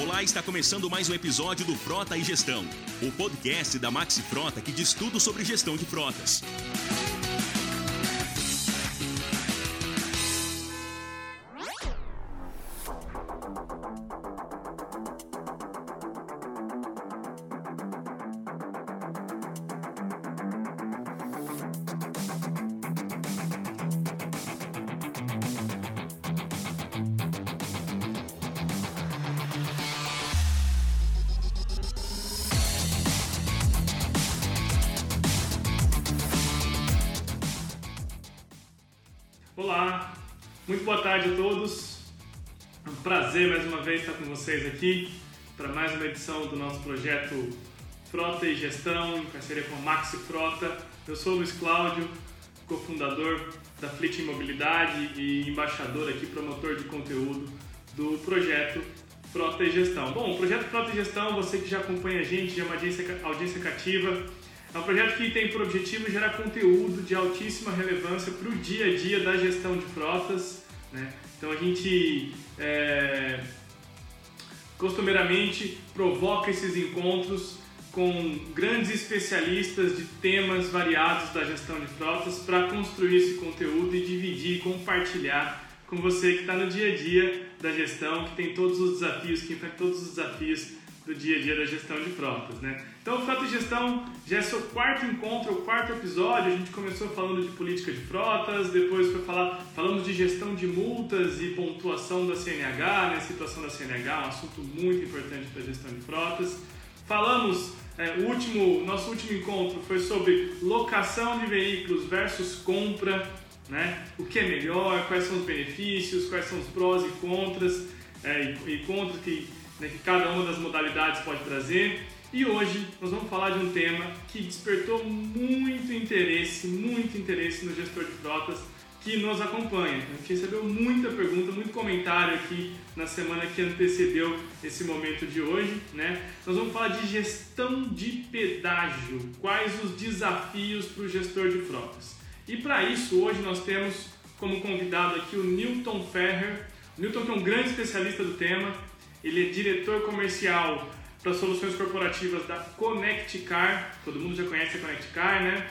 Olá, está começando mais um episódio do Frota e Gestão, o podcast da Maxi Frota que diz tudo sobre gestão de frotas. Vocês aqui para mais uma edição do nosso projeto Frota e Gestão, em parceria com a Maxi Frota. Eu sou o Luiz Cláudio, cofundador da Fleet Mobilidade e embaixador aqui, promotor de conteúdo do projeto Frota e Gestão. Bom, o projeto Frota e Gestão, você que já acompanha a gente, já é uma audiência, audiência cativa, é um projeto que tem por objetivo gerar conteúdo de altíssima relevância para o dia a dia da gestão de frotas. Né? Então a gente é, costumeiramente provoca esses encontros com grandes especialistas de temas variados da gestão de frotas para construir esse conteúdo e dividir compartilhar com você que está no dia a dia da gestão, que tem todos os desafios, que enfrenta todos os desafios do dia a dia da gestão de frotas, né? Então, Frota e Gestão já é seu quarto encontro, o quarto episódio. A gente começou falando de política de frotas, depois foi falar, falamos de gestão de multas e pontuação da CNH, né? Situação da CNH, um assunto muito importante para a gestão de frotas. Falamos, é, o último, nosso último encontro foi sobre locação de veículos versus compra, né? O que é melhor, quais são os benefícios, quais são os prós e contras, é, e, e contras que né, que cada uma das modalidades pode trazer. E hoje nós vamos falar de um tema que despertou muito interesse, muito interesse no gestor de frotas que nos acompanha. A gente recebeu muita pergunta, muito comentário aqui na semana que antecedeu esse momento de hoje, né? Nós vamos falar de gestão de pedágio, quais os desafios para o gestor de frotas. E para isso, hoje nós temos como convidado aqui o Newton Ferrer. O Newton que é um grande especialista do tema, ele é diretor comercial para soluções corporativas da Connect Car, todo mundo já conhece a Connect Car, né?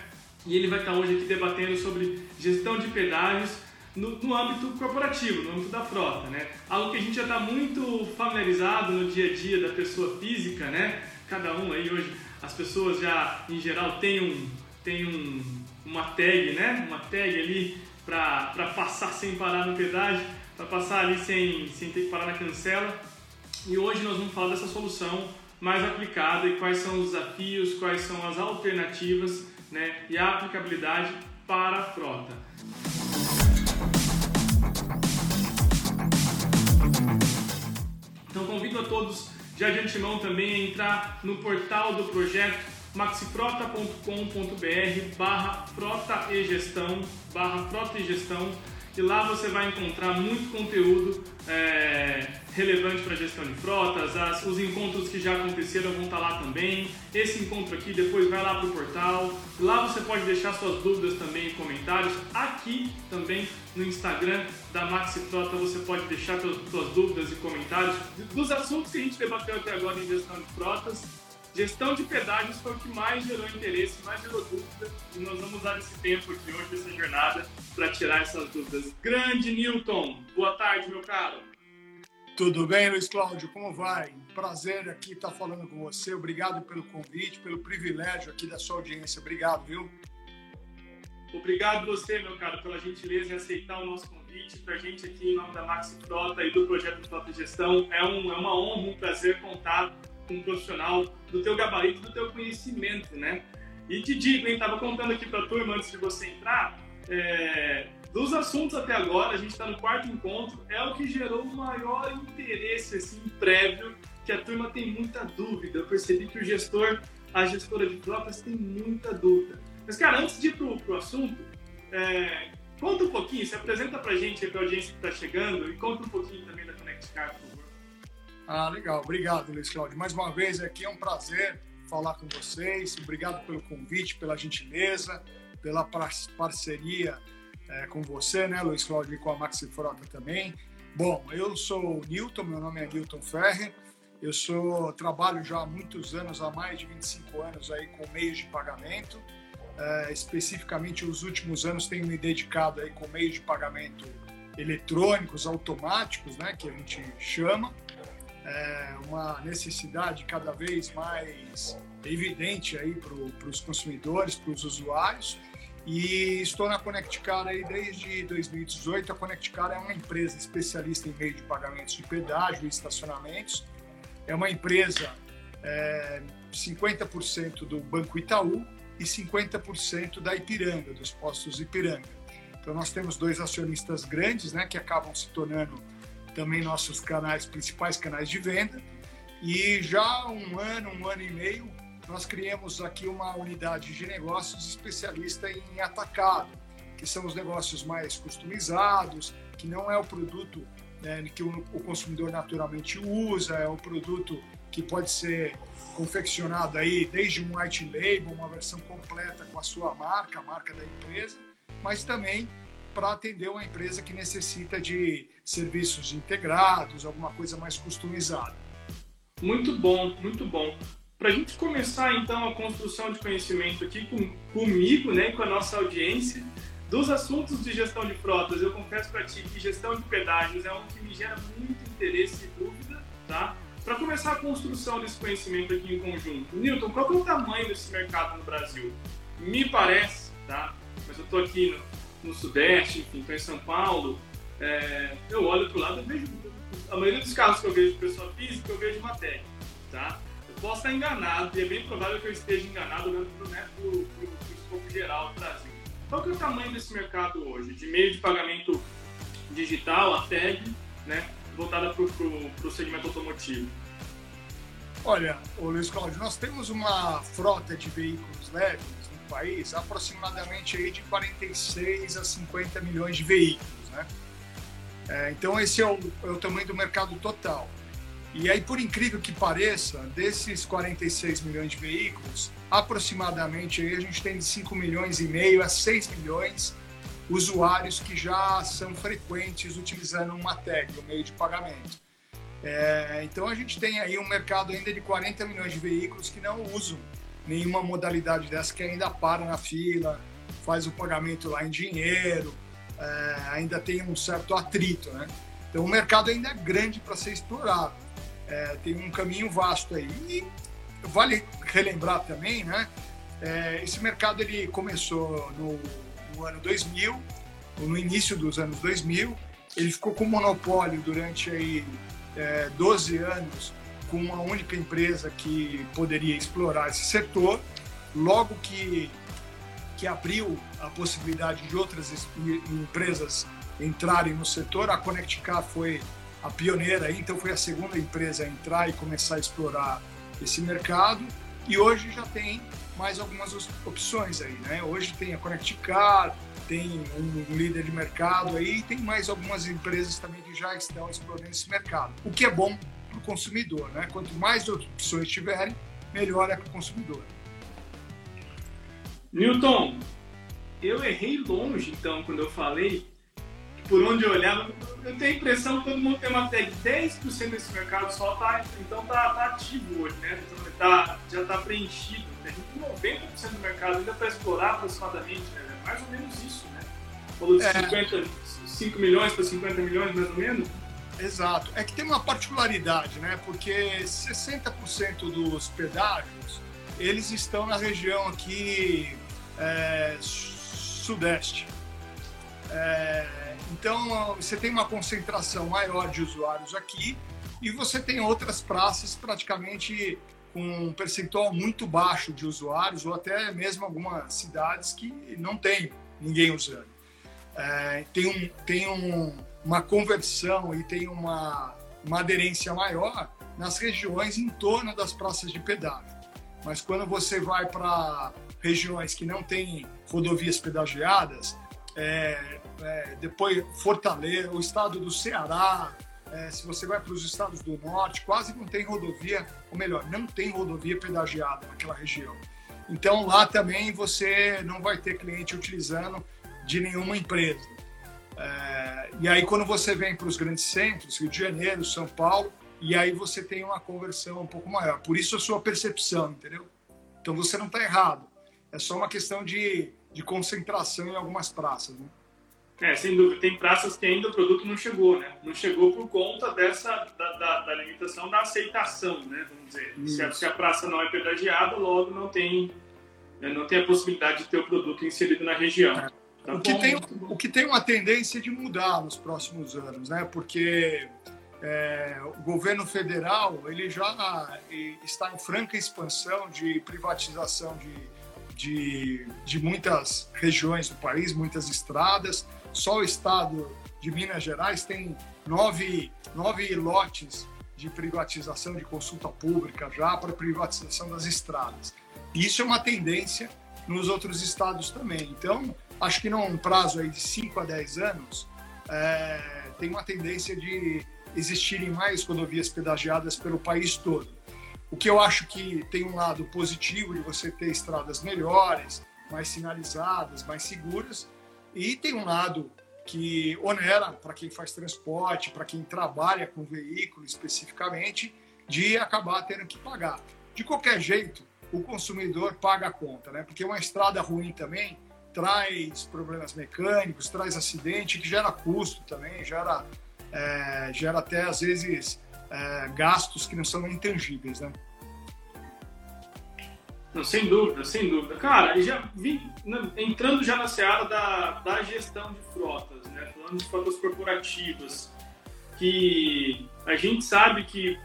E ele vai estar hoje aqui debatendo sobre gestão de pedágios no, no, âmbito corporativo, no âmbito da frota, né? Algo que a gente já está muito familiarizado no dia a dia da pessoa física, né? Cada um aí hoje, as pessoas já em geral têm um, tem um, uma tag, né? Uma tag ali para passar sem parar no pedágio, para passar ali sem, sem ter que parar na cancela. E hoje nós vamos falar dessa solução mais aplicada e quais são os desafios, quais são as alternativas né, e a aplicabilidade para a frota. Então convido a todos já de antemão também a entrar no portal do projeto maxifrota.com.br barra frota e gestão barra frota e gestão e lá você vai encontrar muito conteúdo é, relevante para gestão de frotas, as, os encontros que já aconteceram vão estar tá lá também, esse encontro aqui depois vai lá para o portal, lá você pode deixar suas dúvidas também em comentários, aqui também no Instagram da Maxi Frota você pode deixar suas dúvidas e comentários dos assuntos que a gente debateu até agora em gestão de frotas, Gestão de pedágios foi o que mais gerou interesse, mais gerou dúvida, e nós vamos usar esse tempo aqui hoje, essa jornada, para tirar essas dúvidas. Grande Newton, boa tarde, meu caro. Tudo bem, Luiz Cláudio? Como vai? Prazer aqui estar falando com você. Obrigado pelo convite, pelo privilégio aqui da sua audiência. Obrigado, viu? Obrigado você, meu caro, pela gentileza em aceitar o nosso convite para a gente aqui em nome da Maxi Frota e do Projeto Frota Gestão. É, um, é uma honra, um prazer contar um profissional do teu gabarito, do teu conhecimento, né? E te digo, hein, tava contando aqui para turma antes de você entrar, é, dos assuntos até agora, a gente está no quarto encontro, é o que gerou o maior interesse assim, prévio, que a turma tem muita dúvida. Eu percebi que o gestor, a gestora de frotas tem muita dúvida. Mas, cara, antes de ir pro, pro assunto, é, conta um pouquinho, se apresenta pra gente, pra audiência que está chegando, e conta um pouquinho também da Connect Car, por. Ah, legal. Obrigado, Luiz Cláudio. Mais uma vez aqui é um prazer falar com vocês. Obrigado pelo convite, pela gentileza, pela parceria é, com você, né, Luiz Cláudio, e com a Maxi Frota também. Bom, eu sou o Newton, meu nome é Newton Ferrer. Eu sou trabalho já há muitos anos, há mais de 25 anos aí com meios de pagamento. É, especificamente, os últimos anos tenho me dedicado aí com meios de pagamento eletrônicos, automáticos, né, que a gente chama. É uma necessidade cada vez mais evidente aí para os consumidores, para os usuários. E estou na ConnectCar aí desde 2018. A ConnectCar é uma empresa especialista em meio de pagamentos de pedágio e estacionamentos. É uma empresa é, 50% do Banco Itaú e 50% da Ipiranga, dos postos Ipiranga. Então nós temos dois acionistas grandes, né, que acabam se tornando também nossos canais principais canais de venda. E já há um ano, um ano e meio, nós criamos aqui uma unidade de negócios especialista em atacado, que são os negócios mais customizados, que não é o produto né, que o, consumidor naturalmente usa, é um produto que pode ser confeccionado aí desde um white label, uma versão completa com a sua marca, a marca da empresa, mas também para atender uma empresa que necessita de serviços integrados, alguma coisa mais customizada. Muito bom, muito bom. Para a gente começar então a construção de conhecimento aqui com, comigo, né, com a nossa audiência, dos assuntos de gestão de frotas, eu confesso para ti que gestão de pedágios é um que me gera muito interesse e dúvida, tá? Para começar a construção desse conhecimento aqui em conjunto, Newton, qual é o tamanho desse mercado no Brasil? Me parece, tá? Mas eu estou aqui no, no, Sudeste, enfim, estou em São Paulo, é, eu olho para o lado e vejo a maioria dos carros que eu vejo de pessoa física, eu vejo uma tag, tá? posso estar enganado, e é bem provável que eu esteja enganado olhando para né, o escopo geral do Brasil. Qual que é o tamanho desse mercado hoje? De meio de pagamento digital, a tag, né, voltada para o segmento automotivo? Olha, Luiz Cláudio, nós temos uma frota de veículos leves no país, aproximadamente aí de 46 a 50 milhões de veículos, né? É, então esse é o, é o tamanho do mercado total. E aí, por incrível que pareça, desses 46 milhões de veículos, aproximadamente aí a gente tem de 5 milhões e meio a 6 milhões usuários que já são frequentes utilizando uma tag, o meio de pagamento. É, então a gente tem aí um mercado ainda de 40 milhões de veículos que não usam nenhuma modalidade dessa, que ainda para na fila, faz o pagamento lá em dinheiro, é, ainda tem um certo atrito, né? Então o mercado ainda é grande para ser explorado é, tem um caminho vasto aí. E vale relembrar também, né? É, esse mercado ele começou no, no, ano 2000, no início dos anos 2000. Ele ficou com monopólio durante aí, é, 12 anos com uma única empresa que poderia explorar esse setor. Logo que, que abriu a possibilidade de outras empresas entrarem no setor, a ConnectCar foi a pioneira, então foi a segunda empresa a entrar e começar a explorar esse mercado. E hoje já tem mais algumas opções aí, né? Hoje tem a ConnectCar, tem um líder de mercado aí, e tem mais algumas empresas também que já estão explorando esse mercado. O que é bom para o consumidor, né? Quanto mais opções tiverem, melhor é para o consumidor. Newton, eu errei longe então quando eu falei por onde eu olhava, eu tenho a impressão que todo mundo tem uma tag 10% desse mercado só tá, então tá, tá ativo hoje, né? Então, tá, já está preenchido. Né? Tem 90% do mercado ainda para explorar aproximadamente, né? É mais ou menos isso, né? Falou de é. 50, 5 milhões para 50 milhões, mais ou menos. Exato. É que tem uma particularidade, né? Porque 60% dos pedágios, eles estão na região aqui é, sudeste. É, então, você tem uma concentração maior de usuários aqui e você tem outras praças praticamente com um percentual muito baixo de usuários ou até mesmo algumas cidades que não tem ninguém usando. É, tem um, tem um, uma conversão e tem uma, uma aderência maior nas regiões em torno das praças de pedágio. Mas quando você vai para regiões que não têm rodovias pedagiadas, é, é, depois Fortaleza, o estado do Ceará, é, se você vai para os estados do norte, quase não tem rodovia, ou melhor, não tem rodovia pedagiada naquela região. Então lá também você não vai ter cliente utilizando de nenhuma empresa. É, e aí, quando você vem para os grandes centros, Rio de Janeiro, São Paulo, e aí você tem uma conversão um pouco maior. Por isso a sua percepção, entendeu? Então você não está errado. É só uma questão de, de concentração em algumas praças. Né? É, sem dúvida. Tem praças que ainda o produto não chegou, né? Não chegou por conta dessa da, da, da limitação da aceitação, né? Vamos dizer. Se a, se a, praça não é pedagiada, logo não tem, né? não tem a possibilidade de ter o produto inserido na região. É. Tá o, que tem, o que tem uma tendência de mudar nos próximos anos, né? Porque é, o governo federal ele já está em franca expansão de privatização de, de, de muitas regiões do país, muitas estradas. Só o estado de Minas Gerais tem nove, nove lotes de privatização, de consulta pública já para privatização das estradas. Isso é uma tendência nos outros estados também. Então, acho que num prazo aí de 5 a 10 anos, é, tem uma tendência de existirem mais rodovias pedagiadas pelo país todo. O que eu acho que tem um lado positivo de você ter estradas melhores, mais sinalizadas, mais seguras, e tem um lado que onera para quem faz transporte, para quem trabalha com veículo especificamente, de acabar tendo que pagar. De qualquer jeito, o consumidor paga a conta, né? Porque uma estrada ruim também traz problemas mecânicos, traz acidente, que gera custo também, gera, é, gera até às vezes é, gastos que não são intangíveis, né? Não, sem dúvida, sem dúvida. Cara, já vi, né, entrando já na seara da, da gestão de frotas, né? Falando de frotas corporativas, que a gente sabe que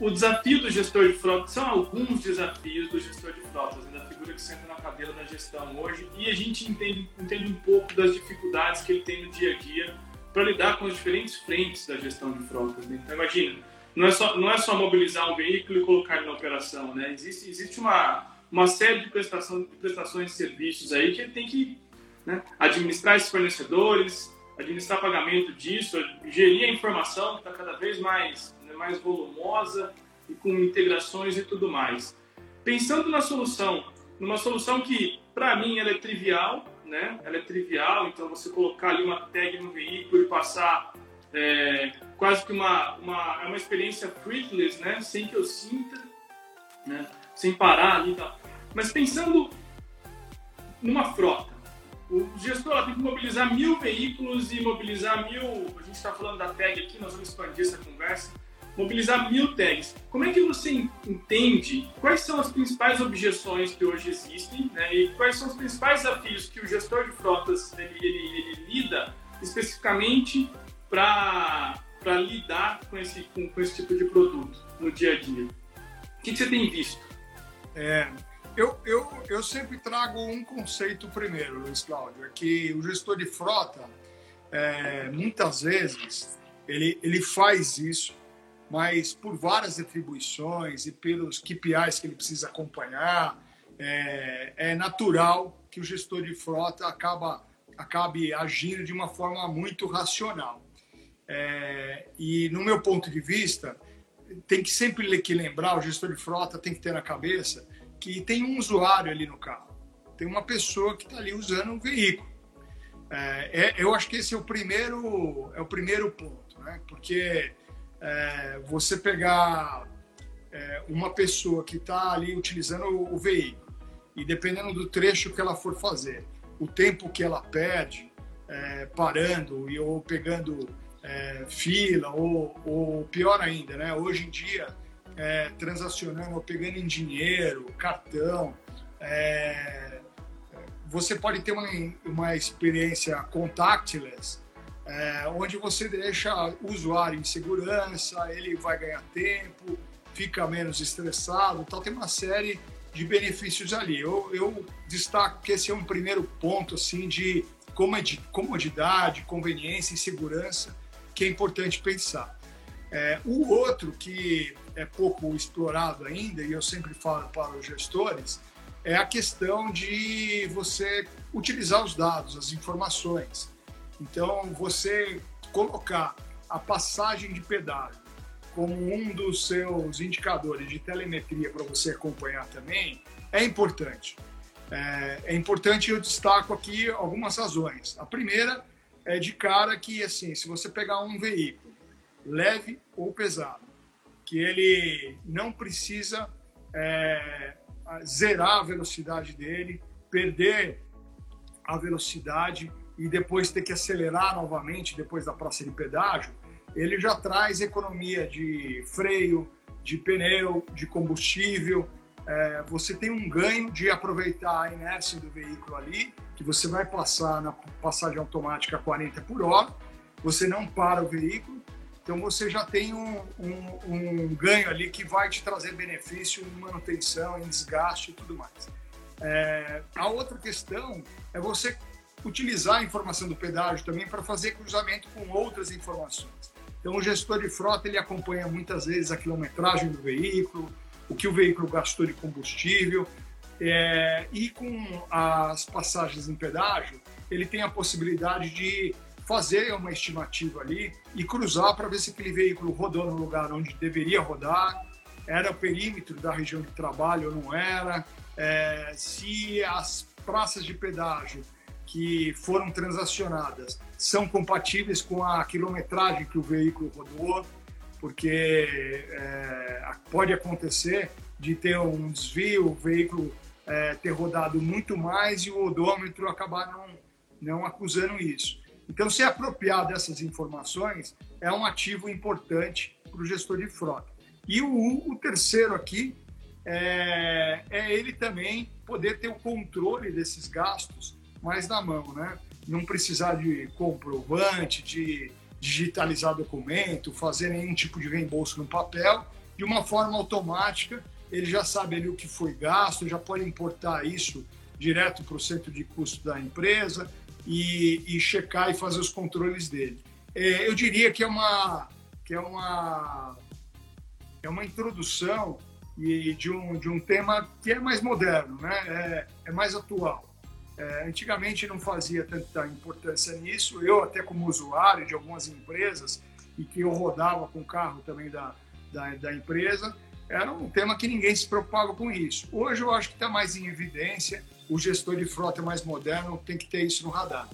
o, o desafio do gestor de frotas, são alguns desafios do gestor de frotas, né, da figura que senta na cadeira da gestão hoje, e a gente entende, entende um pouco das dificuldades que ele tem no dia a dia para lidar com as diferentes frentes da gestão de frotas. Né? Então, imagina, não é só, não é só mobilizar um veículo e colocar ele na operação, né? Existe, existe uma, uma série de, prestação, de prestações de serviços aí que ele tem que né, administrar esses fornecedores, administrar pagamento disso, gerir a informação que está cada vez mais, né, mais volumosa e com integrações e tudo mais. Pensando na solução, numa solução que, para mim, ela é trivial, né? Ela é trivial, então você colocar ali uma tag no veículo e passar é, quase que uma, uma, é uma experiência freakless, né? Sem que eu sinta, né? Sem parar ali e tal. Mas pensando numa frota, o gestor tem que mobilizar mil veículos e mobilizar mil. A gente está falando da tag aqui, nós vamos expandir essa conversa. Mobilizar mil tags. Como é que você entende quais são as principais objeções que hoje existem né, e quais são os principais desafios que o gestor de frotas ele, ele, ele lida especificamente para lidar com esse, com, com, esse tipo de produto no dia a dia? O que, que você tem visto? É, eu, eu, eu sempre trago um conceito primeiro, Luiz Cláudio, é que o gestor de frota, é, muitas vezes, ele, ele faz isso, mas por várias atribuições e pelos KPIs que ele precisa acompanhar, é, é natural que o gestor de frota acaba, acabe agindo de uma forma muito racional. É, e, no meu ponto de vista, tem que sempre que lembrar, o gestor de frota tem que ter na cabeça que tem um usuário ali no carro, tem uma pessoa que está ali usando um veículo. É, é, eu acho que esse é o primeiro, é o primeiro ponto, né? porque é, você pegar é, uma pessoa que está ali utilizando o, o veículo e dependendo do trecho que ela for fazer, o tempo que ela perde é, parando e ou pegando é, fila, ou, ou, pior ainda, né? hoje em dia, é, transacionando ou pegando em dinheiro, cartão, é, você pode ter uma, uma experiência contactless, é, onde você deixa o usuário em segurança, ele vai ganhar tempo, fica menos estressado, tal. tem uma série de benefícios ali. Eu, eu destaco que esse é um primeiro ponto assim de comodidade, conveniência e segurança que é importante pensar. É, o outro que é pouco explorado ainda, e eu sempre falo para os gestores, é a questão de você utilizar os dados, as informações. Então, você colocar a passagem de pedágio como um dos seus indicadores de telemetria para você acompanhar também é importante. É, é importante, eu destaco aqui algumas razões. A primeira é de cara que, assim, se você pegar um veículo leve ou pesado, que ele não precisa é, zerar a velocidade dele, perder a velocidade e depois ter que acelerar novamente depois da praça de pedágio, ele já traz economia de freio, de pneu, de combustível. É, você tem um ganho de aproveitar a inércia do veículo ali, que você vai passar na passagem automática 40 por hora, você não para o veículo, então você já tem um, um, um ganho ali que vai te trazer benefício em manutenção, em desgaste e tudo mais. É, a outra questão é você utilizar a informação do pedágio também para fazer cruzamento com outras informações. Então, o gestor de frota ele acompanha muitas vezes a quilometragem do veículo, o que o veículo gastou de combustível, é, e com as passagens em pedágio, ele tem a possibilidade de fazer uma estimativa ali e cruzar para ver se aquele veículo rodou no lugar onde deveria rodar, era o perímetro da região de trabalho ou não era, é, se as praças de pedágio que foram transacionadas são compatíveis com a quilometragem que o veículo rodou, porque é, pode acontecer de ter um desvio, o veículo é, ter rodado muito mais e o odômetro acabar não, não acusando isso. Então, se apropriar dessas informações é um ativo importante para o gestor de frota. E o, o terceiro aqui é, é ele também poder ter o controle desses gastos mais na mão, né? Não precisar de comprovante, de digitalizar documento, fazer nenhum tipo de reembolso no papel, de uma forma automática, ele já sabe ali o que foi gasto, já pode importar isso direto para o centro de custo da empresa e, e checar e fazer os controles dele. É, eu diria que é uma que é uma é uma introdução e de um, de um tema que é mais moderno, né? é, é mais atual. É, antigamente não fazia tanta importância nisso, eu até como usuário de algumas empresas e que eu rodava com o carro também da, da, da empresa, era um tema que ninguém se preocupava com isso. Hoje eu acho que está mais em evidência, o gestor de frota mais moderno tem que ter isso no radar.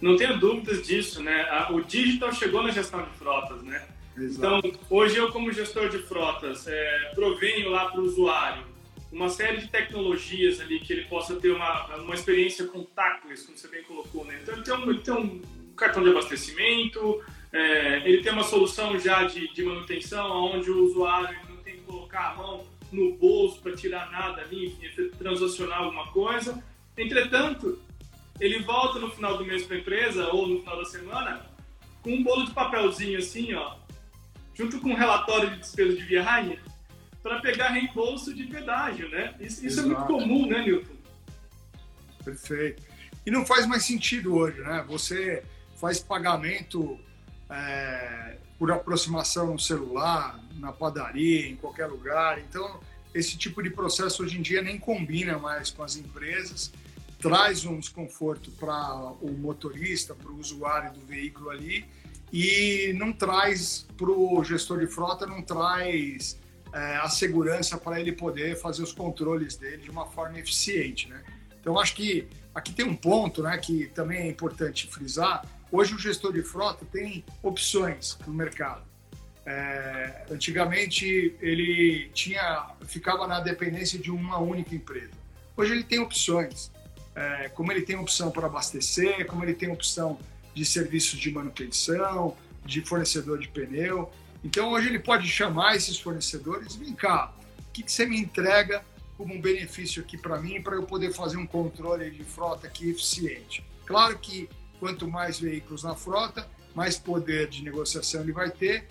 Não tenho dúvidas disso, né? O digital chegou na gestão de frotas, né? Exato. Então, hoje eu, como gestor de frotas, é, provenho lá para o usuário uma série de tecnologias ali que ele possa ter uma, uma experiência contactless, como você bem colocou, né? Então, ele tem um, ele tem um cartão de abastecimento, é, ele tem uma solução já de, de manutenção, onde o usuário não tem que colocar a mão no bolso para tirar nada ali, enfim, transacionar alguma coisa. Entretanto, ele volta no final do mês para a empresa ou no final da semana com um bolo de papelzinho assim, ó, junto com um relatório de despesa de viagem, para pegar reembolso de pedágio, né? Isso, isso é muito comum, né, Newton? Perfeito. E não faz mais sentido hoje, né? Você faz pagamento é, por aproximação no celular, na padaria, em qualquer lugar. Então, esse tipo de processo hoje em dia nem combina mais com as empresas, traz um desconforto para o motorista, para o usuário do veículo ali e não traz para o gestor de frota, não traz é, a segurança para ele poder fazer os controles dele de uma forma eficiente, né? Então acho que aqui tem um ponto, né, que também é importante frisar. Hoje o gestor de frota tem opções no mercado. É, antigamente ele tinha ficava na dependência de uma única empresa. Hoje ele tem opções, é, como ele tem opção para abastecer, como ele tem opção de serviços de manutenção, de fornecedor de pneu. Então hoje ele pode chamar esses fornecedores, vem cá, o que, que você me entrega como um benefício aqui para mim, para eu poder fazer um controle de frota aqui eficiente. Claro que quanto mais veículos na frota, mais poder de negociação ele vai ter,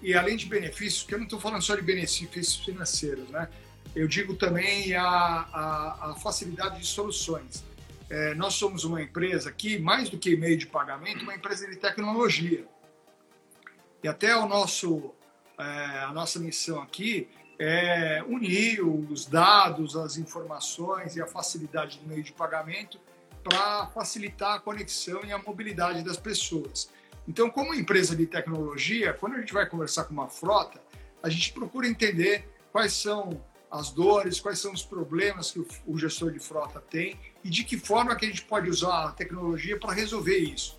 e além de benefícios, que eu não estou falando só de benefícios financeiros, né? Eu digo também a, a, a facilidade de soluções. É, nós somos uma empresa que, mais do que meio de pagamento, uma empresa de tecnologia. E até o nosso, é, a nossa missão aqui é unir os dados, as informações e a facilidade do meio de pagamento para facilitar a conexão e a mobilidade das pessoas. Então, como empresa de tecnologia, quando a gente vai conversar com uma frota, a gente procura entender quais são as dores, quais são os problemas que o gestor de frota tem e de que forma que a gente pode usar a tecnologia para resolver isso.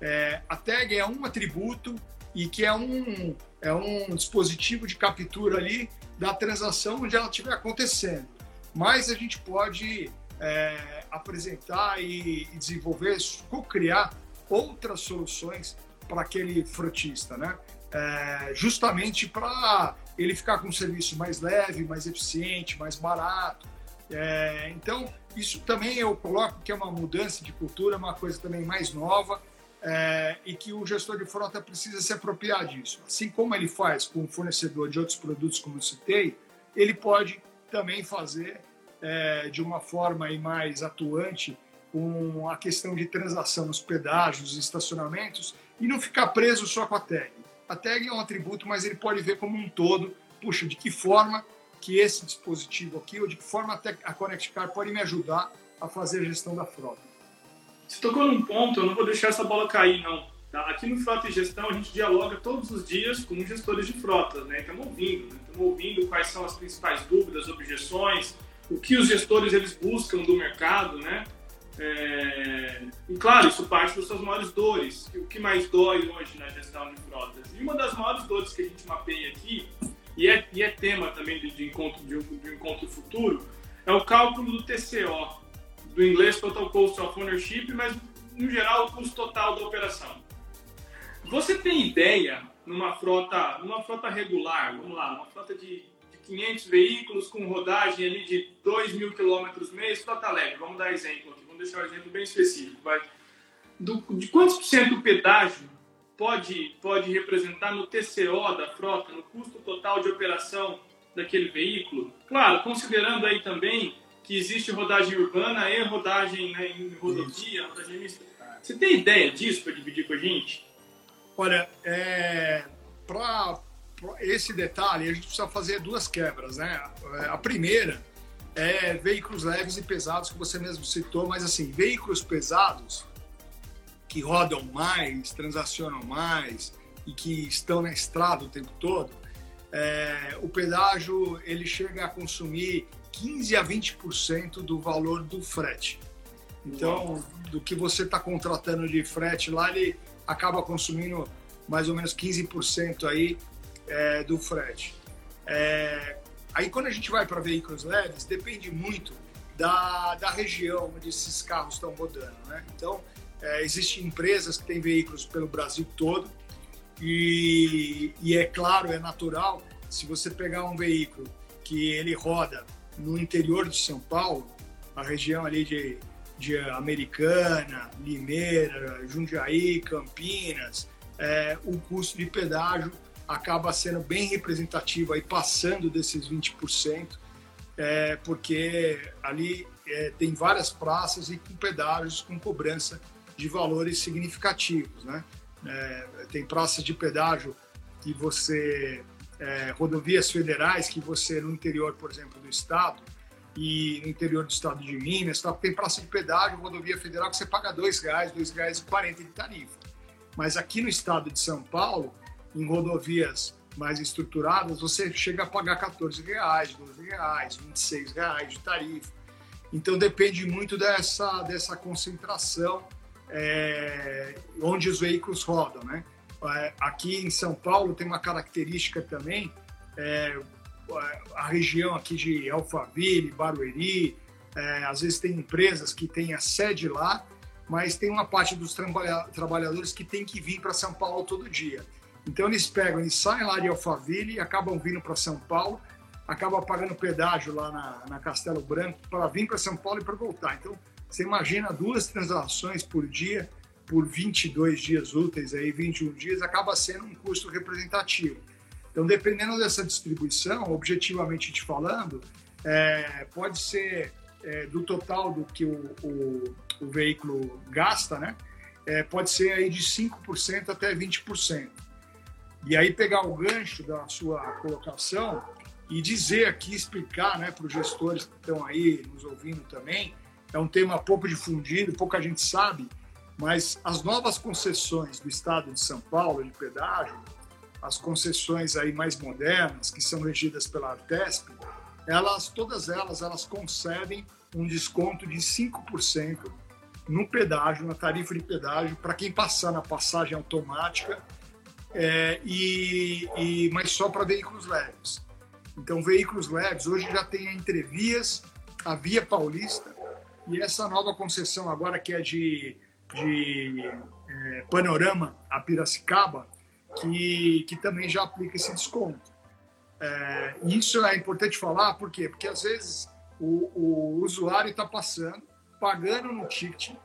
É, a tag é um atributo e que é um, é um dispositivo de captura ali da transação onde ela estiver acontecendo. Mas a gente pode é, apresentar e, e desenvolver, co-criar outras soluções para aquele frotista, né? É, justamente para ele ficar com um serviço mais leve, mais eficiente, mais barato. É, então, isso também eu coloco que é uma mudança de cultura, uma coisa também mais nova é, e que o gestor de frota precisa se apropriar disso. Assim como ele faz com o fornecedor de outros produtos, como eu citei, ele pode também fazer é, de uma forma mais atuante com a questão de transação nos pedágios, estacionamentos e não ficar preso só com a tag. A tag é um atributo, mas ele pode ver como um todo, puxa, de que forma que esse dispositivo aqui, ou de que forma a Connect Car pode me ajudar a fazer a gestão da frota. Você tocou num ponto, eu não vou deixar essa bola cair, não. Tá? Aqui no Frota e Gestão, a gente dialoga todos os dias com gestores de frotas, né? Estamos ouvindo, né? estamos ouvindo quais são as principais dúvidas, objeções, o que os gestores eles buscam do mercado, né? É... E claro, isso parte das suas maiores dores. O que mais dói hoje na gestão de frotas? E uma das maiores dores que a gente mapeia aqui, e é, e é tema também de, de encontro, de, de encontro futuro, é o cálculo do TCO, do inglês Total Cost of Ownership, mas no geral o custo total da operação. Você tem ideia numa frota, numa frota regular, vamos lá, uma frota de, de 500 veículos com rodagem ali de 2 mil quilômetros mês, frota leve, vamos dar exemplo aqui vamos deixar um exemplo bem específico, vai. Do, de quantos por cento o pedágio pode, pode representar no TCO da frota, no custo total de operação daquele veículo? Claro, considerando aí também que existe rodagem urbana e rodagem né, em rodovia, rodagem mista. Você tem ideia disso para dividir com a gente? Olha, é, para esse detalhe, a gente precisa fazer duas quebras, né? A primeira é, veículos leves e pesados, que você mesmo citou, mas assim, veículos pesados que rodam mais, transacionam mais e que estão na estrada o tempo todo, é, o pedágio ele chega a consumir 15 a 20% do valor do frete. Então, do que você está contratando de frete lá, ele acaba consumindo mais ou menos 15% aí é, do frete. É, Aí quando a gente vai para veículos leves, depende muito da, da região onde esses carros estão rodando. Né? Então, é, existem empresas que têm veículos pelo Brasil todo e, e é claro, é natural, se você pegar um veículo que ele roda no interior de São Paulo, a região ali de, de Americana, Limeira, Jundiaí, Campinas, é, o custo de pedágio acaba sendo bem representativa e passando desses 20%, é, porque ali é, tem várias praças e com pedágios com cobrança de valores significativos. Né? É, tem praças de pedágio que você, é, rodovias federais que você, no interior, por exemplo, do estado, e no interior do estado de Minas, tá, tem praça de pedágio, rodovia federal, que você paga R$ 2,00, R$ 2,40 de tarifa. Mas aqui no estado de São Paulo, em rodovias mais estruturadas, você chega a pagar 14 reais, 12 reais, 26 reais de tarifa. Então depende muito dessa, dessa concentração é, onde os veículos rodam, né? É, aqui em São Paulo tem uma característica também, é, a região aqui de Alphaville, Barueri, é, às vezes tem empresas que têm a sede lá, mas tem uma parte dos trabalhadores que tem que vir para São Paulo todo dia. Então eles pegam, eles saem lá de Alphaville, acabam vindo para São Paulo, acabam pagando pedágio lá na, na Castelo Branco para vir para São Paulo e para voltar. Então você imagina duas transações por dia, por 22 dias úteis, aí 21 dias, acaba sendo um custo representativo. Então, dependendo dessa distribuição, objetivamente te falando, é, pode ser é, do total do que o, o, o veículo gasta, né? É, pode ser aí de 5% até 20%. E aí pegar o gancho da sua colocação e dizer aqui, explicar né, para os gestores que estão aí nos ouvindo também, é um tema pouco difundido, pouca gente sabe, mas as novas concessões do estado de São Paulo de pedágio, as concessões aí mais modernas, que são regidas pela Artesp, elas, todas elas, elas concedem um desconto de 5% no pedágio, na tarifa de pedágio, para quem passar na passagem automática, é, e, e, mas só para veículos leves. Então, veículos leves, hoje já tem a Entrevias, a Via Paulista, e essa nova concessão agora que é de, de é, Panorama a Piracicaba, que, que também já aplica esse desconto. É, isso é importante falar, por quê? Porque às vezes o, o usuário está passando, pagando no ticket,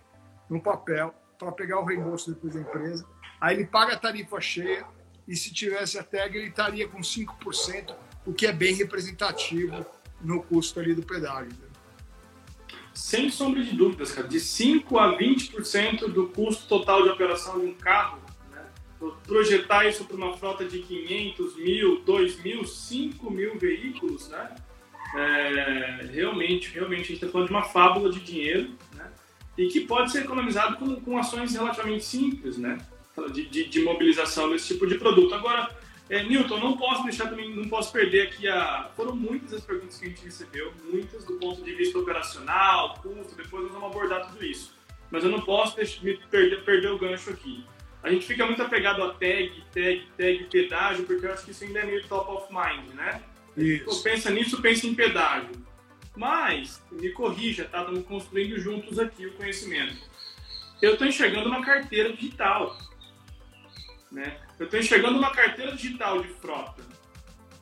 no papel, para pegar o reembolso depois da empresa, aí ele paga a tarifa cheia e se tivesse a tag ele estaria com 5%, o que é bem representativo no custo ali do pedágio. Sem sombra de dúvidas, cara, de 5 a 20% do custo total de operação de um carro projetar isso para uma frota de 500, mil, 2 mil, 5 mil veículos, né? É, realmente, realmente a gente está falando de uma fábula de dinheiro, né? E que pode ser economizado com, com ações relativamente simples, né? De, de, de mobilização desse tipo de produto. Agora, é, Newton, não posso deixar também, não posso perder aqui a. Foram muitas as perguntas que a gente recebeu, muitas do ponto de vista operacional, custo, depois nós vamos abordar tudo isso. Mas eu não posso deixar, me perder, perder o gancho aqui. A gente fica muito apegado a tag, tag, tag, pedágio, porque eu acho que isso ainda é meio top of mind, né? Isso. Pensa nisso, pensa em pedágio. Mas, me corrija, tá? Estamos construindo juntos aqui o conhecimento. Eu estou enxergando uma carteira digital. Né? Eu estou enxergando uma carteira digital de frota.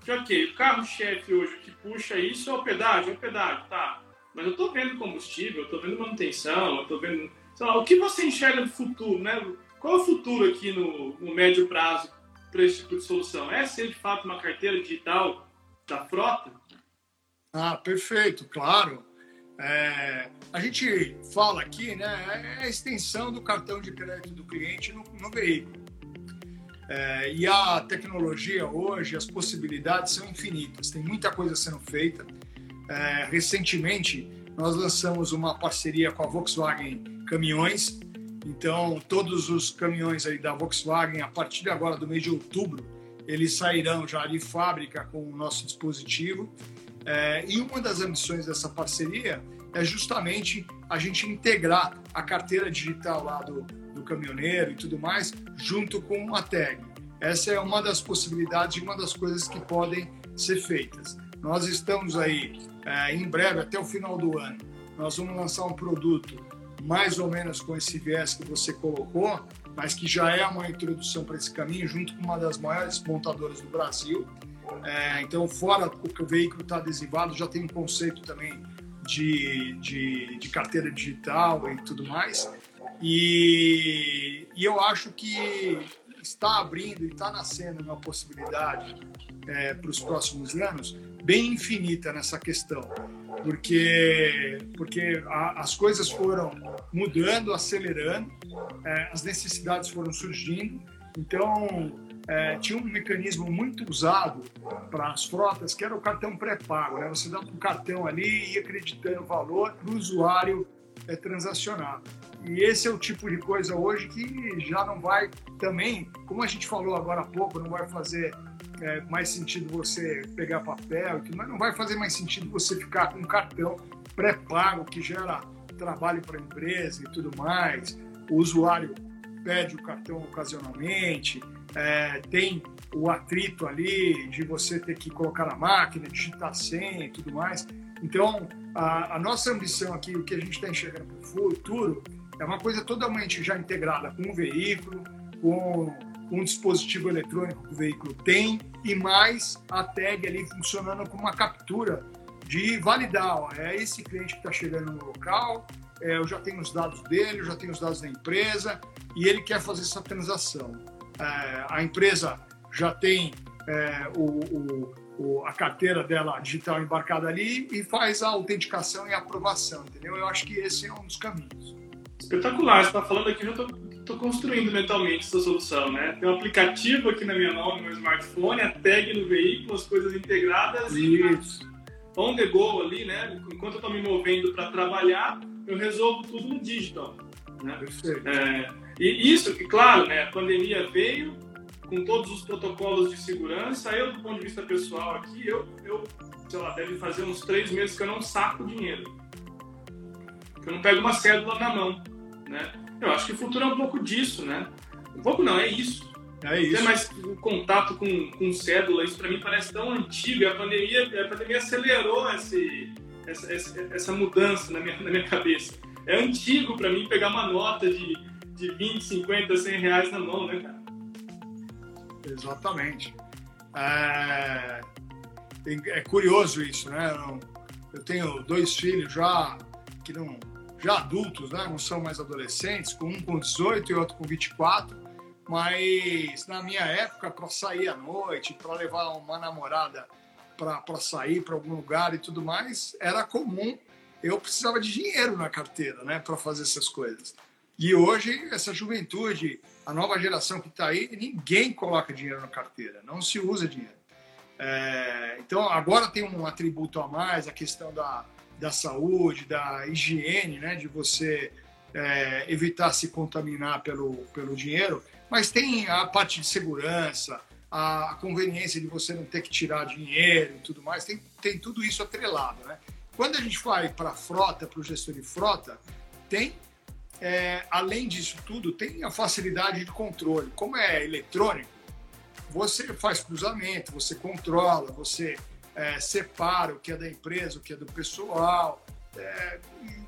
Que, ok, o carro-chefe hoje que puxa isso é o pedágio, é o pedágio, tá. Mas eu estou vendo combustível, eu estou vendo manutenção, eu estou vendo... Sei lá, o que você enxerga do futuro, né? Qual é o futuro aqui no, no médio prazo para esse tipo de solução? É ser de fato uma carteira digital da frota? Ah, perfeito, claro. É, a gente fala aqui, né, é a extensão do cartão de crédito do cliente no, no veículo. É, e a tecnologia hoje, as possibilidades são infinitas, tem muita coisa sendo feita. É, recentemente, nós lançamos uma parceria com a Volkswagen Caminhões, então, todos os caminhões aí da Volkswagen, a partir de agora do mês de outubro, eles sairão já de fábrica com o nosso dispositivo. É, e uma das ambições dessa parceria é justamente a gente integrar a carteira digital lá do, do caminhoneiro e tudo mais, junto com a tag. Essa é uma das possibilidades uma das coisas que podem ser feitas. Nós estamos aí, é, em breve, até o final do ano, nós vamos lançar um produto mais ou menos com esse viés que você colocou, mas que já é uma introdução para esse caminho, junto com uma das maiores montadoras do Brasil. É, então, fora o que o veículo está adesivado, já tem um conceito também de, de, de, carteira digital e tudo mais. E, e eu acho que está abrindo e está nascendo uma possibilidade é, para os próximos anos bem infinita nessa questão porque, porque a, as coisas foram mudando, acelerando, é, as necessidades foram surgindo. Então, é, tinha um mecanismo muito usado para as frotas, que era o cartão pré-pago. Né? Você dava um cartão ali e acreditando o valor o usuário é, transacionar. E esse é o tipo de coisa hoje que já não vai também, como a gente falou agora há pouco, não vai fazer é, mais sentido você pegar papel, mas não vai fazer mais sentido você ficar com um cartão pré-pago que gera trabalho para a empresa e tudo mais. O usuário pede o cartão ocasionalmente, é, tem o atrito ali de você ter que colocar na máquina, digitar senha e tudo mais. Então, a, a nossa ambição aqui, o que a gente está enxergando para o futuro, é uma coisa totalmente já integrada com o veículo, com um dispositivo eletrônico que o veículo tem e mais a tag ali funcionando como uma captura de validar, ó, é esse cliente que está chegando no local, é, eu já tenho os dados dele, eu já tenho os dados da empresa e ele quer fazer essa transação. É, a empresa já tem é, o, o, a carteira dela digital embarcada ali e faz a autenticação e a aprovação, entendeu? Eu acho que esse é um dos caminhos. Espetacular, você está falando aqui, eu estou estou construindo mentalmente essa solução, né? Tem um aplicativo aqui na minha mão, no meu smartphone, a tag no veículo, as coisas integradas Isso. e on the go ali, né? Enquanto eu estou me movendo para trabalhar, eu resolvo tudo no digital. Né? É, e isso, claro, né? A pandemia veio com todos os protocolos de segurança. Eu, do ponto de vista pessoal aqui, eu, eu sei lá, deve fazer uns três meses que eu não saco dinheiro. Que eu não pego uma cédula na mão, né? Eu acho que o futuro é um pouco disso, né? Um pouco não, é isso. É isso. Ter mais contato com, com cédula, isso para mim parece tão antigo. A pandemia, a pandemia acelerou esse, essa, essa, essa mudança na minha, na minha cabeça. É antigo para mim pegar uma nota de, de 20, 50, 100 reais na mão, né, cara? Exatamente. É, é curioso isso, né? Eu tenho dois filhos já que não já adultos, né? Não são mais adolescentes, com um com 18 e outro com 24. Mas na minha época, para sair à noite, para levar uma namorada para sair para algum lugar e tudo mais, era comum. Eu precisava de dinheiro na carteira, né, para fazer essas coisas. E hoje, essa juventude, a nova geração que está aí, ninguém coloca dinheiro na carteira, não se usa dinheiro. É, então, agora tem um atributo a mais, a questão da, da saúde, da higiene, né, de você é, evitar se contaminar pelo, pelo dinheiro, mas tem a parte de segurança, a conveniência de você não ter que tirar dinheiro e tudo mais, tem, tem tudo isso atrelado. Né? Quando a gente vai para a frota, para o gestor de frota, tem, é, além disso tudo, tem a facilidade de controle. Como é eletrônico, você faz cruzamento, você controla, você é, separa o que é da empresa, o que é do pessoal. É,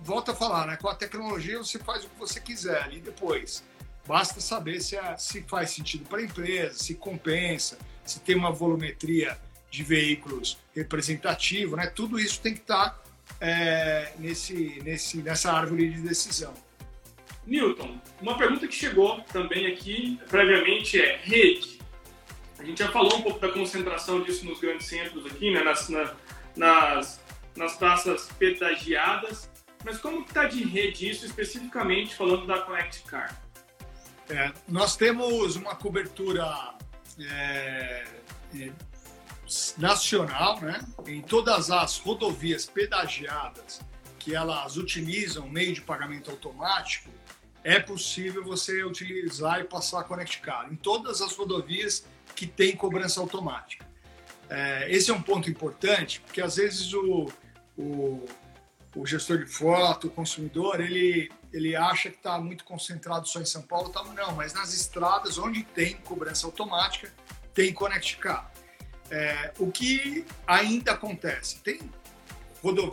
volta a falar, né? com a tecnologia você faz o que você quiser ali depois. Basta saber se, a, se faz sentido para a empresa, se compensa, se tem uma volumetria de veículos representativo, né? Tudo isso tem que estar tá, é, nesse, nesse, nessa árvore de decisão. Newton, uma pergunta que chegou também aqui previamente é rede. A gente já falou um pouco da concentração disso nos grandes centros aqui, né? nas, na, nas, nas praças pedagiadas, mas como está de rede isso especificamente falando da Connect Car? É, nós temos uma cobertura é, é, nacional, né? Em todas as rodovias pedagiadas que elas utilizam meio de pagamento automático, é possível você utilizar e passar a Connect Car em todas as rodovias que tem cobrança automática. É, esse é um ponto importante, porque às vezes o, o, o gestor de frota, o consumidor, ele ele acha que está muito concentrado só em São Paulo, tá, não, mas nas estradas onde tem cobrança automática, tem Connect Car. É, o que ainda acontece? Tem,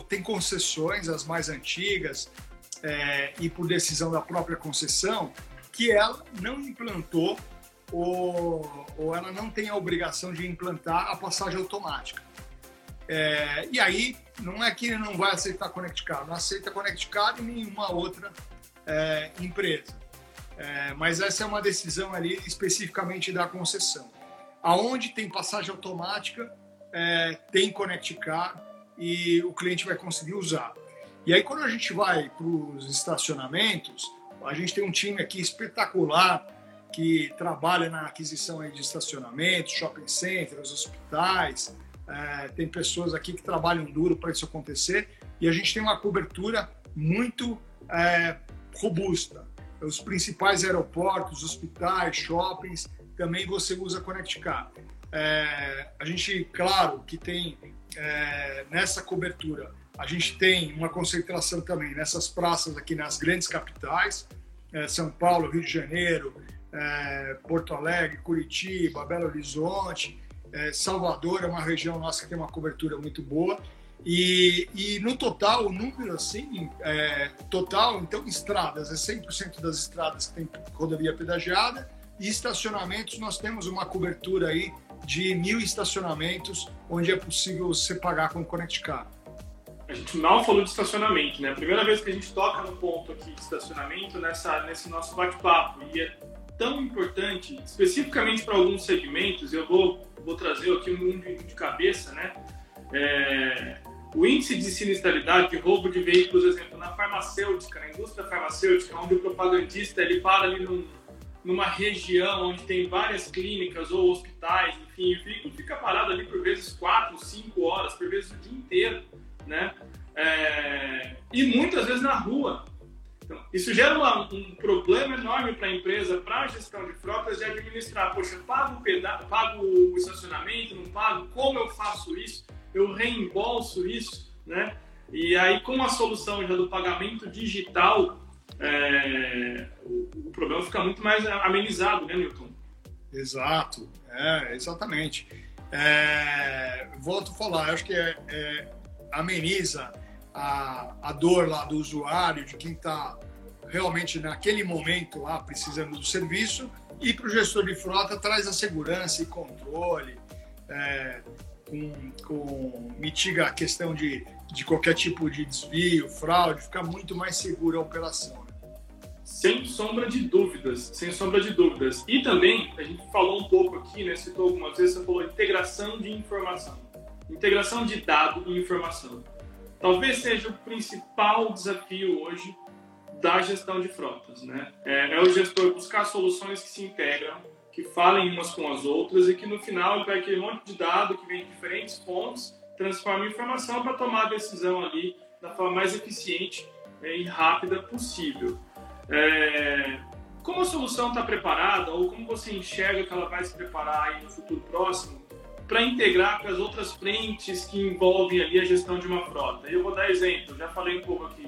tem concessões, as mais antigas, é, e por decisão da própria concessão, que ela não implantou ou, ou ela não tem a obrigação de implantar a passagem automática. É, e aí, não é que ele não vai aceitar Connect Car, não aceita Connect Car e nenhuma outra é, empresa. É, mas essa é uma decisão ali especificamente da concessão. Aonde tem passagem automática, é, tem Connect Car e o cliente vai conseguir usar. E aí, quando a gente vai para os estacionamentos, a gente tem um time aqui espetacular que trabalha na aquisição de estacionamentos, shopping centers, hospitais, é, tem pessoas aqui que trabalham duro para isso acontecer e a gente tem uma cobertura muito é, robusta. Os principais aeroportos, hospitais, shoppings, também você usa Connect Car. É, a gente, claro, que tem é, nessa cobertura, a gente tem uma concentração também nessas praças aqui nas grandes capitais, é, São Paulo, Rio de Janeiro, é, Porto Alegre, Curitiba, Belo Horizonte, é, Salvador é uma região nossa que tem uma cobertura muito boa. E, e no total, o número assim, é, total, então, estradas, é 100% das estradas que tem rodovia pedagiada. E estacionamentos, nós temos uma cobertura aí de mil estacionamentos, onde é possível você pagar com o Connect Car. A gente mal falou de estacionamento, né? A primeira vez que a gente toca no ponto aqui de estacionamento nessa, nesse nosso bate-papo. E é tão importante, especificamente para alguns segmentos, eu vou vou trazer aqui um de, de cabeça, né? É, o índice de sinistralidade de roubo de veículos, por exemplo, na farmacêutica, na indústria farmacêutica, onde o propagandista ele para ali num, numa região onde tem várias clínicas ou hospitais, enfim, veículo fica parado ali por vezes 4, 5 horas, por vezes o dia inteiro, né? É, e muitas vezes na rua, então, isso gera uma, um problema enorme para a empresa, para a gestão de frotas, de administrar. Poxa, pago o, peda pago o estacionamento, não pago? Como eu faço isso? eu reembolso isso, né? E aí, com a solução já do pagamento digital, é, o, o, problema fica muito mais amenizado, né, Newton? Exato, é, exatamente. É, volto a falar, acho que é, é, ameniza a, a dor lá do usuário, de quem está realmente naquele momento lá precisando do serviço, e para o gestor de frota traz a segurança e controle, é, com, com, mitiga a questão de, de qualquer tipo de desvio, fraude, fica muito mais segura a operação. Sem sombra de dúvidas, sem sombra de dúvidas. E também, a gente falou um pouco aqui, né, citou algumas vezes, você falou integração de informação. Integração de dado e informação. Talvez seja o principal desafio hoje da gestão de frotas. Né? É, é, o gestor buscar soluções que se integram, que falem umas com as outras e que no final ele pega aquele monte de dado que vem de diferentes fontes, transforma em informação para tomar a decisão ali da forma mais eficiente é, e rápida possível. É, como a solução está preparada ou como você enxerga que ela vai se preparar aí no futuro próximo para integrar com as outras frentes que envolvem ali a gestão de uma frota? Eu vou dar exemplo, já falei um pouco aqui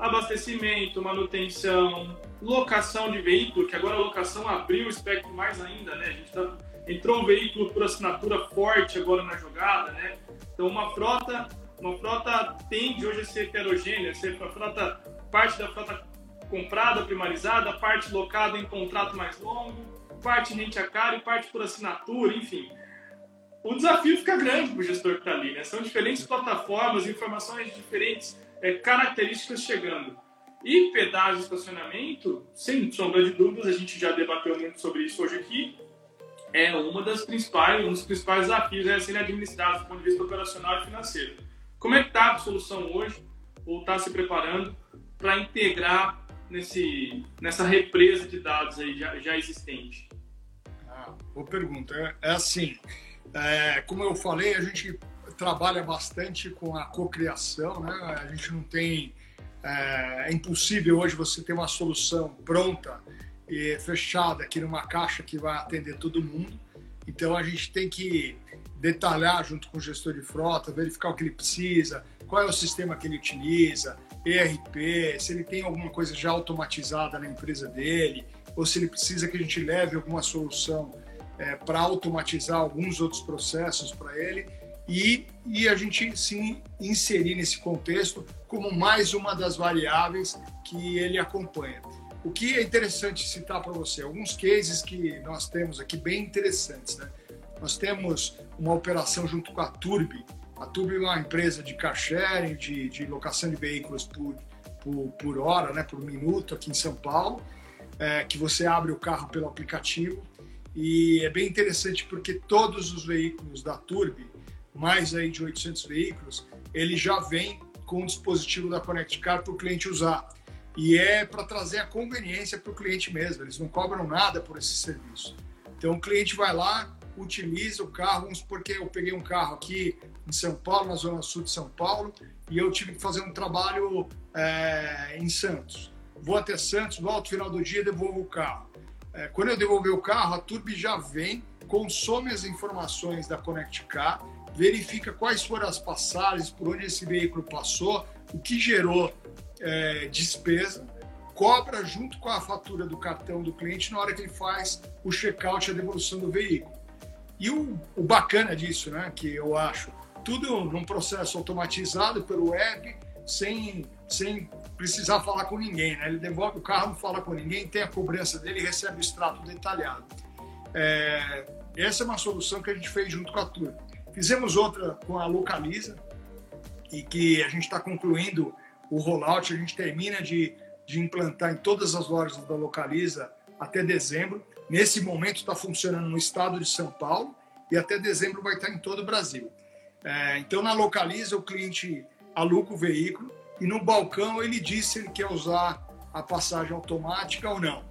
abastecimento, manutenção, locação de veículo, que agora a locação abriu o espectro mais ainda, né? A gente tá, entrou um veículo por assinatura forte agora na jogada, né? Então uma frota, uma frota tende hoje a ser heterogênea, ser uma frota, parte da frota comprada, primarizada, parte locada em contrato mais longo, parte rente a cara e parte por assinatura, enfim. O desafio fica grande para o gestor que está ali, né? São diferentes plataformas, informações diferentes é, características chegando. E pedágio e estacionamento, sem sombra de dúvidas, a gente já debateu muito sobre isso hoje aqui, é uma das principais, um dos principais desafios é serem administrados do ponto de vista operacional e financeiro. Como é que está a solução hoje, ou está se preparando para integrar nesse, nessa represa de dados aí já, já existente? Ah, boa pergunta. É, é assim, é, como eu falei, a gente trabalha bastante com a cocriação, né? A gente não tem é, é, impossível hoje você ter uma solução pronta e fechada aqui numa caixa que vai atender todo mundo. Então a gente tem que detalhar junto com o gestor de frota, verificar o que ele precisa, qual é o sistema que ele utiliza, ERP, se ele tem alguma coisa já automatizada na empresa dele, ou se ele precisa que a gente leve alguma solução é, para automatizar alguns outros processos para ele e, e a gente se inserir nesse contexto como mais uma das variáveis que ele acompanha. O que é interessante citar para você, alguns cases que nós temos aqui bem interessantes. Né? Nós temos uma operação junto com a Turbi. A Turbi é uma empresa de car sharing, de, de locação de veículos por, por, por, hora, né? por minuto aqui em São Paulo, é, que você abre o carro pelo aplicativo. E é bem interessante porque todos os veículos da Turbi mais aí de 800 veículos, ele já vem com o dispositivo da Connect Car para o cliente usar. E é para trazer a conveniência para o cliente mesmo, eles não cobram nada por esse serviço. Então o cliente vai lá, utiliza o carro, vamos porque eu peguei um carro aqui em São Paulo, na zona sul de São Paulo, e eu tive que fazer um trabalho é, em Santos. Vou até Santos, volto no final do dia, devolvo o carro. É, quando eu devolver o carro, a Turbi já vem, consome as informações da Connect Car verifica quais foram as passagens, por onde esse veículo passou, o que gerou é, despesa, cobra junto com a fatura do cartão do cliente na hora que ele faz o check-out e a devolução do veículo. E o, o, bacana disso, né, que eu acho, tudo num processo automatizado pelo web, sem, sem precisar falar com ninguém. Né? Ele devolve o carro, não fala com ninguém, tem a cobrança dele recebe o extrato detalhado. É, essa é uma solução que a gente fez junto com a turma. Fizemos outra com a Localiza e que a gente está concluindo o rollout, a gente termina de, de implantar em todas as lojas da Localiza até dezembro. Nesse momento está funcionando no estado de São Paulo e até dezembro vai estar em todo o Brasil. É, então, na Localiza, o cliente aluga o veículo e no balcão ele diz se ele quer usar a passagem automática ou não.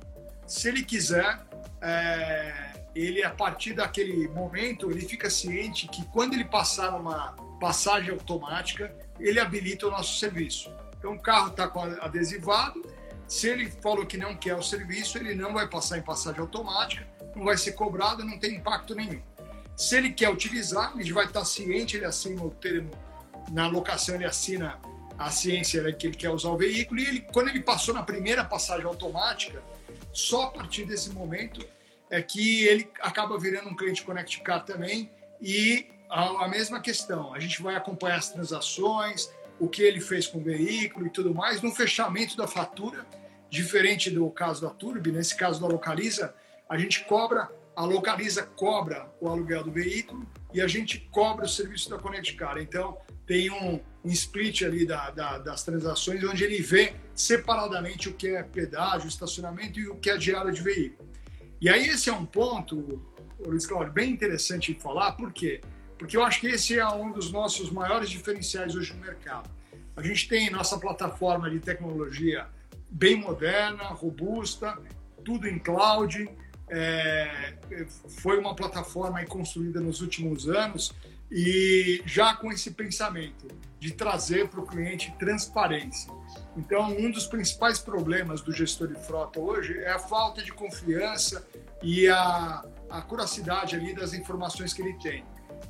Se ele quiser, é, ele a partir daquele momento ele fica ciente que quando ele passar numa passagem automática ele habilita o nosso serviço. Então o carro está adesivado, se ele falou que não quer o serviço, ele não vai passar em passagem automática, não vai ser cobrado, não tem impacto nenhum. Se ele quer utilizar, ele vai estar ciente, ele assina o termo, na locação ele assina a ciência né, que ele quer usar o veículo, e ele, quando ele passou na primeira passagem automática, só a partir desse momento é que ele acaba virando um cliente Connect Car também, e a, a mesma questão, a gente vai acompanhar as transações, o que ele fez com o veículo e tudo mais, no fechamento da fatura, diferente do caso da Turbi, nesse caso da Localiza, a gente cobra a Localiza cobra o aluguel do veículo e a gente cobra o serviço da Connect Car. Então, tem um, um split ali da, da, das transações, onde ele vê separadamente o que é pedágio, estacionamento e o que é diária de veículo. E aí esse é um ponto, Luiz Cláudio, bem interessante de falar, por quê? Porque eu acho que esse é um dos nossos maiores diferenciais hoje no mercado. A gente tem nossa plataforma de tecnologia bem moderna, robusta, tudo em cloud, é, foi uma plataforma construída nos últimos anos e já com esse pensamento de trazer para o cliente transparência. Então, um dos principais problemas do gestor de frota hoje é a falta de confiança e a, a curacidade ali das informações que ele tem.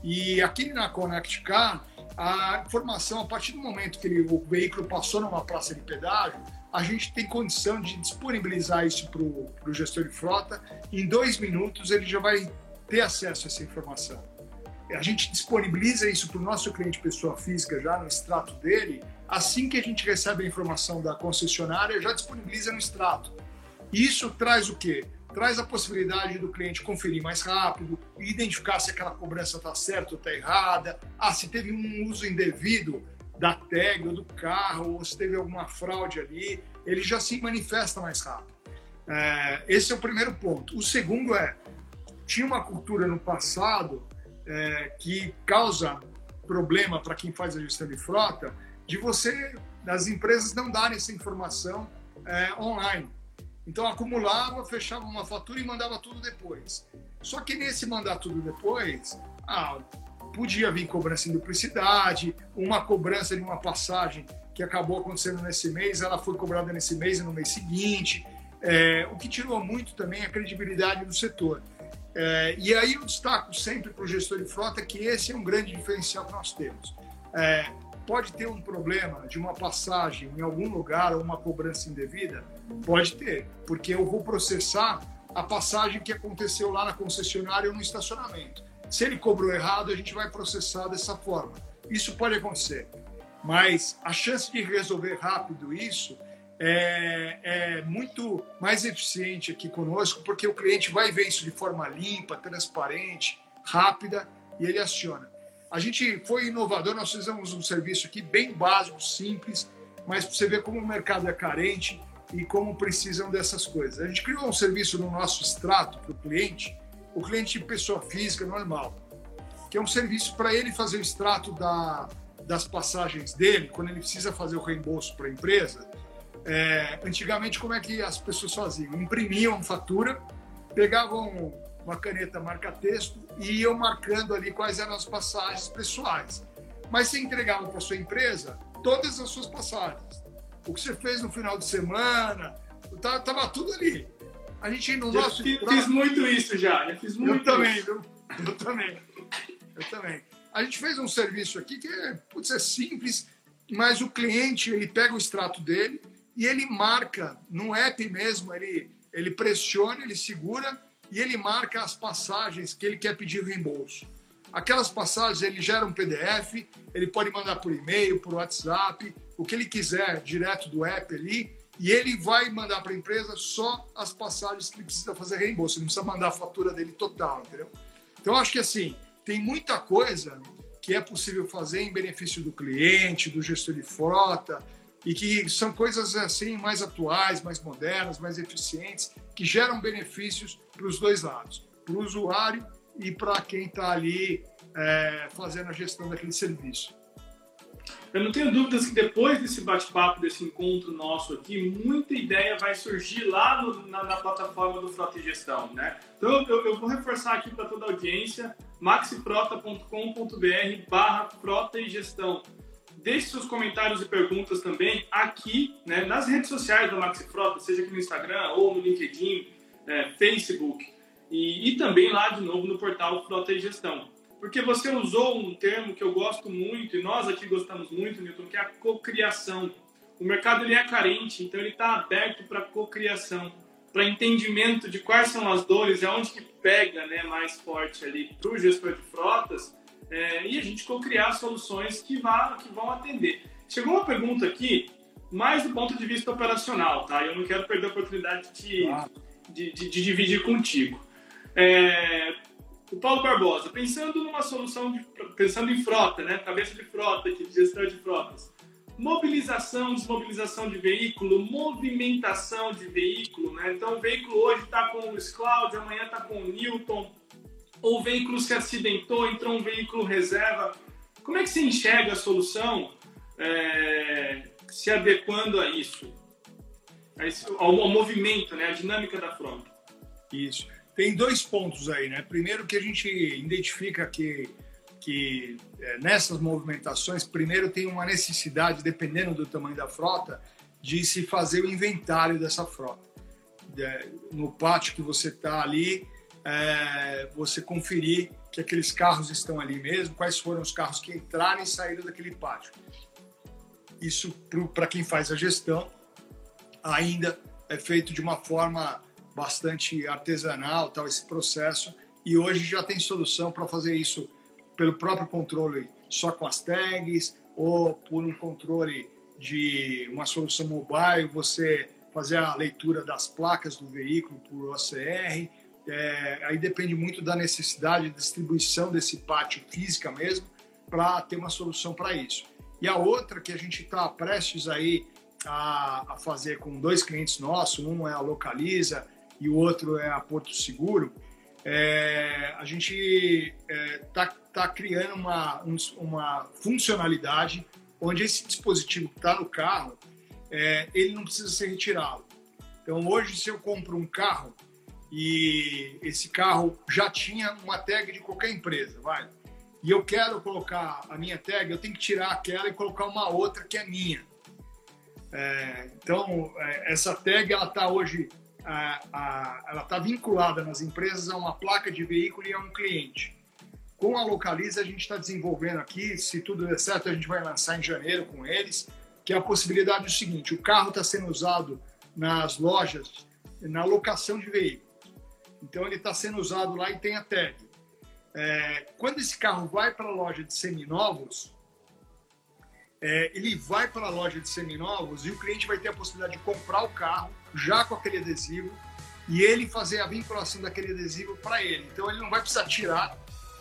E aqui na Connect Car, a informação, a partir do momento que ele, o veículo passou numa praça de pedágio, a gente tem condição de disponibilizar isso para o gestor de frota. Em dois minutos, ele já vai ter acesso a essa informação. A gente disponibiliza isso para o nosso cliente pessoa física já no extrato dele. Assim que a gente recebe a informação da concessionária, já disponibiliza no extrato. Isso traz o quê? Traz a possibilidade do cliente conferir mais rápido, identificar se aquela cobrança está certa ou está errada, ah, se teve um uso indevido da tag ou do carro, ou se teve alguma fraude ali, ele já se manifesta mais rápido. É, esse é o primeiro ponto. O segundo é, tinha uma cultura no passado é, que causa problema para quem faz a gestão de frota, de você, das empresas não darem essa informação é, online. Então acumulava, fechava uma fatura e mandava tudo depois. Só que nesse mandar tudo depois, ah, podia vir cobrança em duplicidade, uma cobrança de uma passagem que acabou acontecendo nesse mês, ela foi cobrada nesse mês e no mês seguinte, é, o que tirou muito também a credibilidade do setor. É, e aí eu destaco sempre para o gestor de frota que esse é um grande diferencial que nós temos. É, pode ter um problema de uma passagem em algum lugar ou uma cobrança indevida? Pode ter, porque eu vou processar a passagem que aconteceu lá na concessionária ou no estacionamento. Se ele cobrou errado, a gente vai processar dessa forma. Isso pode acontecer, mas a chance de resolver rápido isso é, é, muito mais eficiente aqui conosco, porque o cliente vai ver isso de forma limpa, transparente, rápida e ele aciona. A gente foi inovador, nós fizemos um serviço aqui bem básico, simples, mas você vê como o mercado é carente e como precisam dessas coisas. A gente criou um serviço no nosso extrato para o cliente, o cliente pessoa física normal, que é um serviço para ele fazer o extrato da, das passagens dele, quando ele precisa fazer o reembolso para a empresa. É, antigamente, como é que as pessoas faziam? Imprimiam fatura, pegavam uma caneta marca-texto e iam marcando ali quais eram as passagens pessoais. Mas você entregava para sua empresa todas as suas passagens. O que você fez no final de semana, estava tudo ali. A gente no já nosso. Fiz, fiz muito isso já, já fiz muito Eu também, isso. viu? Eu também. Eu também. A gente fez um serviço aqui que é, putz, é simples, mas o cliente ele pega o extrato dele e ele marca no app mesmo, ele, ele pressiona, ele segura e ele marca as passagens que ele quer pedir reembolso. Aquelas passagens ele gera um PDF, ele pode mandar por e-mail, por WhatsApp, o que ele quiser direto do app ali e ele vai mandar para a empresa só as passagens que ele precisa fazer reembolso, ele não precisa mandar a fatura dele total, entendeu? Então, acho que assim, tem muita coisa que é possível fazer em benefício do cliente, do gestor de frota, e que são coisas assim mais atuais, mais modernas, mais eficientes, que geram benefícios para os dois lados, para o usuário e para quem está ali é, fazendo a gestão daquele serviço. Eu não tenho dúvidas que depois desse bate-papo, desse encontro nosso aqui, muita ideia vai surgir lá no, na, na, plataforma do Frota e Gestão, né? Então eu, eu vou reforçar aqui para toda a audiência, maxifrota.com.br barra Frota e Gestão. Deixe seus comentários e perguntas também aqui, né, nas redes sociais da Maxi Frota, seja aqui no Instagram ou no LinkedIn, é, Facebook. e, e também lá de novo no portal Frota e Gestão. Porque você usou um termo que eu gosto muito, e nós aqui gostamos muito, Newton, que é a cocriação. O mercado ele é carente, então ele está aberto para cocriação, para entendimento de quais são as dores, é onde que pega né, mais forte ali para o gestor de frotas, é, e a gente cocriar soluções que, vá, que vão atender. Chegou uma pergunta aqui, mais do ponto de vista operacional, tá? Eu não quero perder a oportunidade de, de, de, de dividir contigo. É, o Paulo Barbosa, pensando numa solução, de, pensando em frota, né? Cabeça de frota, de gestão de frotas. Mobilização, desmobilização de veículo, movimentação de veículo, né? Então o veículo hoje está com o Scloud, amanhã está com o Newton, ou veículo se acidentou, entrou um veículo reserva. Como é que você enxerga a solução é, se adequando a isso? A esse, ao, ao movimento, né? A dinâmica da frota. Isso. Tem dois pontos aí, né? Primeiro que a gente identifica que, que é, nessas movimentações, primeiro tem uma necessidade, dependendo do tamanho da frota, de se fazer o inventário dessa frota. no pátio que você está ali, é, você conferir que aqueles carros estão ali mesmo, quais foram os carros que entraram e saíram daquele pátio. Isso, para quem faz a gestão, ainda é feito de uma forma bastante artesanal, tal esse processo. E hoje já tem solução para fazer isso pelo próprio controle, só com as tags, ou por um controle de uma solução mobile, você fazer a leitura das placas do veículo por OCR. É, aí depende muito da necessidade de distribuição desse pátio física mesmo, para ter uma solução para isso. E a outra que a gente está prestes aí a, a, fazer com dois clientes nossos, um é a Localiza e o outro é a Porto Seguro, é, a gente está é, tá, tá criando uma, um, uma funcionalidade onde esse dispositivo que está no carro, é, ele não precisa ser retirado. Então, hoje, se eu compro um carro e esse carro já tinha uma tag de qualquer empresa, vai, e eu quero colocar a minha tag, eu tenho que tirar aquela e colocar uma outra que é minha. É, então, é, essa tag ela está hoje a, a, ela está vinculada nas empresas a uma placa de veículo e a um cliente. Com a Localiza, a gente está desenvolvendo aqui, se tudo der certo, a gente vai lançar em janeiro com eles, que é a possibilidade do seguinte: o carro está sendo usado nas lojas na locação de veículos. Então, ele está sendo usado lá e tem a tag. É, quando esse carro vai para a loja de seminovos, é, ele vai para a loja de seminovos e o cliente vai ter a possibilidade de comprar o carro já com aquele adesivo e ele fazer a vinculação daquele adesivo para ele. Então ele não vai precisar tirar,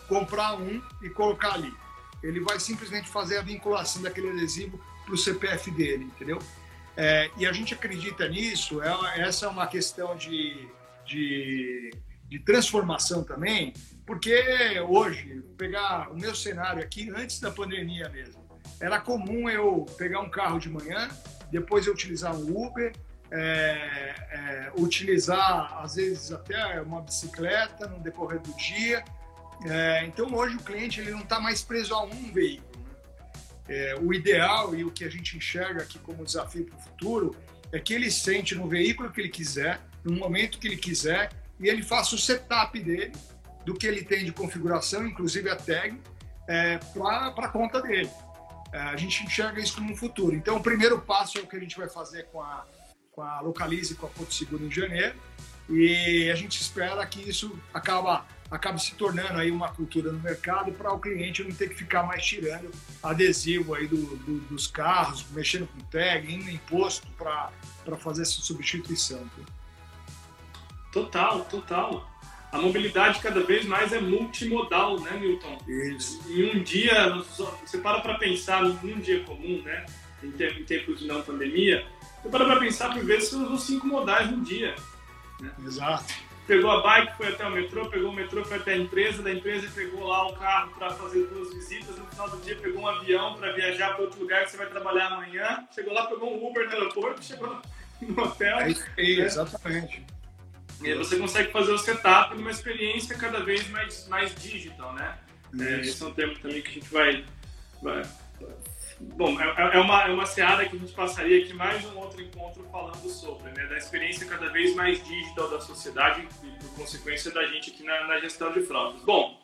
comprar um e colocar ali. Ele vai simplesmente fazer a vinculação daquele adesivo para o CPF dele, entendeu? É, e a gente acredita nisso, é, essa é uma questão de, de, de transformação também, porque hoje, pegar o meu cenário aqui, antes da pandemia mesmo, era comum eu pegar um carro de manhã, depois eu utilizar um Uber, é, é, utilizar às vezes até uma bicicleta no decorrer do dia. É, então hoje o cliente ele não está mais preso a um veículo. Né? É, o ideal e o que a gente enxerga aqui como desafio para o futuro é que ele sente no veículo que ele quiser, no momento que ele quiser, e ele faça o setup dele do que ele tem de configuração, inclusive a tag, é, para a conta dele. É, a gente enxerga isso como um futuro. Então, o primeiro passo é o que a gente vai fazer com a, com a Localize e com a Porto Seguro em janeiro. E a gente espera que isso acaba, acabe se tornando aí uma cultura no mercado para o cliente não ter que ficar mais tirando adesivo aí do, do, dos carros, mexendo com tag, indo imposto para fazer essa substituição. Total, total a mobilidade cada vez mais é multimodal, né, Milton? Isso. Em um dia, você para para pensar num dia comum, né, em tempos de não pandemia, você para para pensar por vezes você usou cinco modais no dia. Né? Exato. Pegou a bike, foi até o metrô, pegou o metrô, foi até a empresa, da empresa pegou lá o carro para fazer duas visitas, no final do dia pegou um avião para viajar para outro lugar que você vai trabalhar amanhã, chegou lá, pegou um Uber no aeroporto, chegou no hotel. É, é, exatamente. E você consegue fazer o setup numa experiência cada vez mais, mais digital, né? É, esse é um termo também que a gente vai, vai Bom, é, é, uma, é uma seara que a gente passaria aqui mais um outro encontro falando sobre, né? Da experiência cada vez mais digital da sociedade e, por consequência, da gente aqui na, na gestão de frotas. Bom,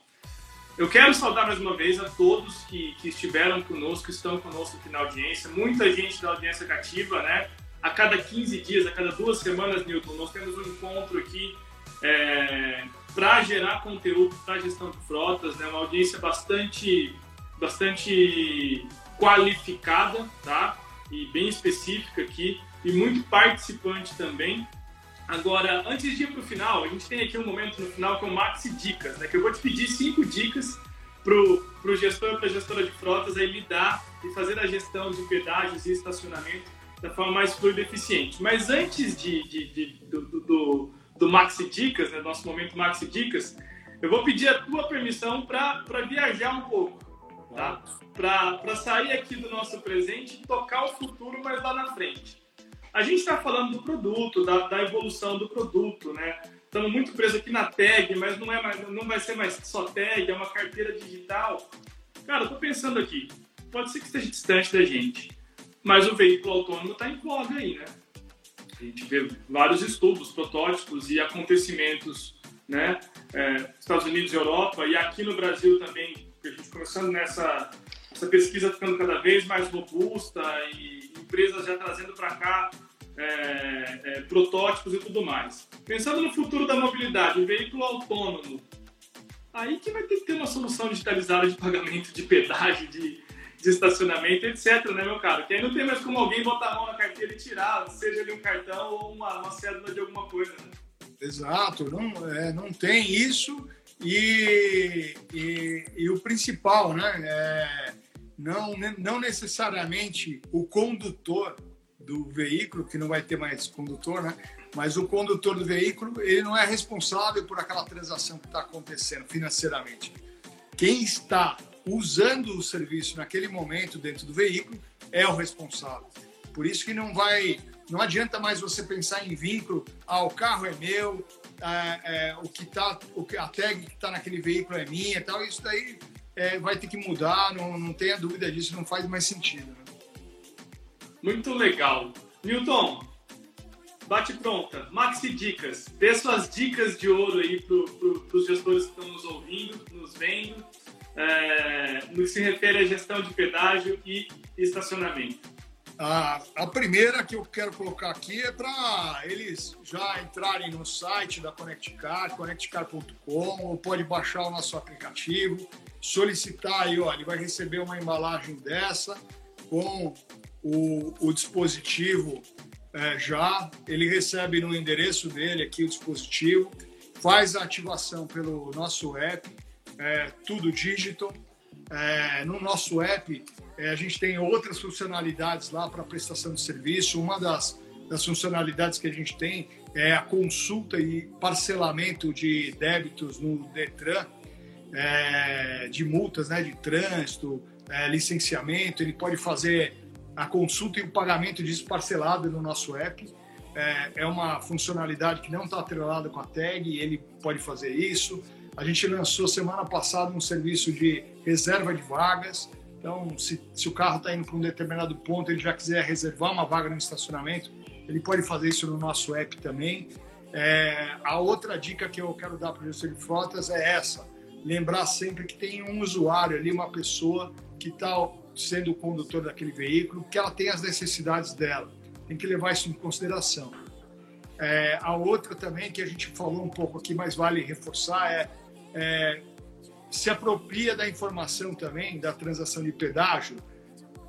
eu quero saudar mais uma vez a todos que, que estiveram conosco, que estão conosco aqui na audiência. Muita gente da audiência cativa, né? A cada 15 dias, a cada duas semanas, Newton, nós temos um encontro aqui é, para gerar conteúdo para gestão de frotas, né? Uma audiência bastante, bastante qualificada, tá? E bem específica aqui e muito participante também. Agora, antes de ir para o final, a gente tem aqui um momento no final que é o Maxi Dicas, né? Que eu vou te pedir cinco dicas pro, pro gestor e para gestora de frotas aí lidar e fazer a gestão de pedágios e estacionamento da forma mais fluida e eficiente. Mas antes de, de, de do, do, do, Maxi Dicas, né? Nosso momento Maxi Dicas, eu vou pedir a tua permissão para viajar um pouco, tá? Para sair aqui do nosso presente e tocar o futuro, mas lá na frente. A gente está falando do produto, da, da, evolução do produto, né? Estamos muito presos aqui na tag, mas não, é mais, não vai ser mais só tag, é uma carteira digital. Cara, eu tô pensando aqui, pode ser que esteja distante da gente, mas o veículo autônomo está em voga aí, né? A gente vê vários estudos, protótipos e acontecimentos, né? É, Estados Unidos e Europa, e aqui no Brasil também, a gente começando nessa essa pesquisa ficando cada vez mais robusta e empresas já trazendo para cá é, é, protótipos e tudo mais. Pensando no futuro da mobilidade, o veículo autônomo, aí que vai ter que ter uma solução digitalizada de pagamento de pedágio, de, de estacionamento, etc, né, meu caro? Que aí não tem mais como alguém botar a mão na carteira e tirar, seja ali um cartão ou uma, uma cédula de alguma coisa, né? Exato, não, é, não tem isso e, e, e, o principal, né, é, não, não necessariamente o condutor do veículo, que não vai ter mais condutor, né? Mas o condutor do veículo, ele não é responsável por aquela transação que está acontecendo financeiramente. Quem está usando o serviço naquele momento dentro do veículo é o responsável. Por isso que não vai, não adianta mais você pensar em vínculo. Ah, o carro é meu, é, é, o que tá, o a tag que está naquele veículo é minha, tal. Isso daí é, vai ter que mudar. Não, não tenha dúvida disso. Não faz mais sentido. Né? Muito legal. Newton, bate pronta. Maxi Dicas. Dê suas dicas de ouro aí para pro, os gestores que estão nos ouvindo, nos vendo, é, no que se refere à gestão de pedágio e estacionamento. A, a primeira que eu quero colocar aqui é para eles já entrarem no site da ConnectCar, connectcar.com, ou pode baixar o nosso aplicativo, solicitar aí, ó, ele vai receber uma embalagem dessa com o, o dispositivo é, já, ele recebe no endereço dele aqui o dispositivo, faz a ativação pelo nosso app, é, tudo digital. É, no nosso app, é, a gente tem outras funcionalidades lá para prestação de serviço. Uma das, das funcionalidades que a gente tem é a consulta e parcelamento de débitos no Detran, é, de multas né, de trânsito, é, licenciamento. Ele pode fazer a consulta e o pagamento disso parcelado no nosso app. É, é uma funcionalidade que não está atrelada com a tag, ele pode fazer isso. A gente lançou semana passada um serviço de reserva de vagas. Então, se, se o carro está indo para um determinado ponto, ele já quiser reservar uma vaga no estacionamento, ele pode fazer isso no nosso app também. É, a outra dica que eu quero dar para o gestor de frotas é essa: lembrar sempre que tem um usuário ali, uma pessoa que está sendo o condutor daquele veículo, que ela tem as necessidades dela. Tem que levar isso em consideração. É, a outra também, que a gente falou um pouco aqui, mas vale reforçar, é, é se apropria da informação também da transação de pedágio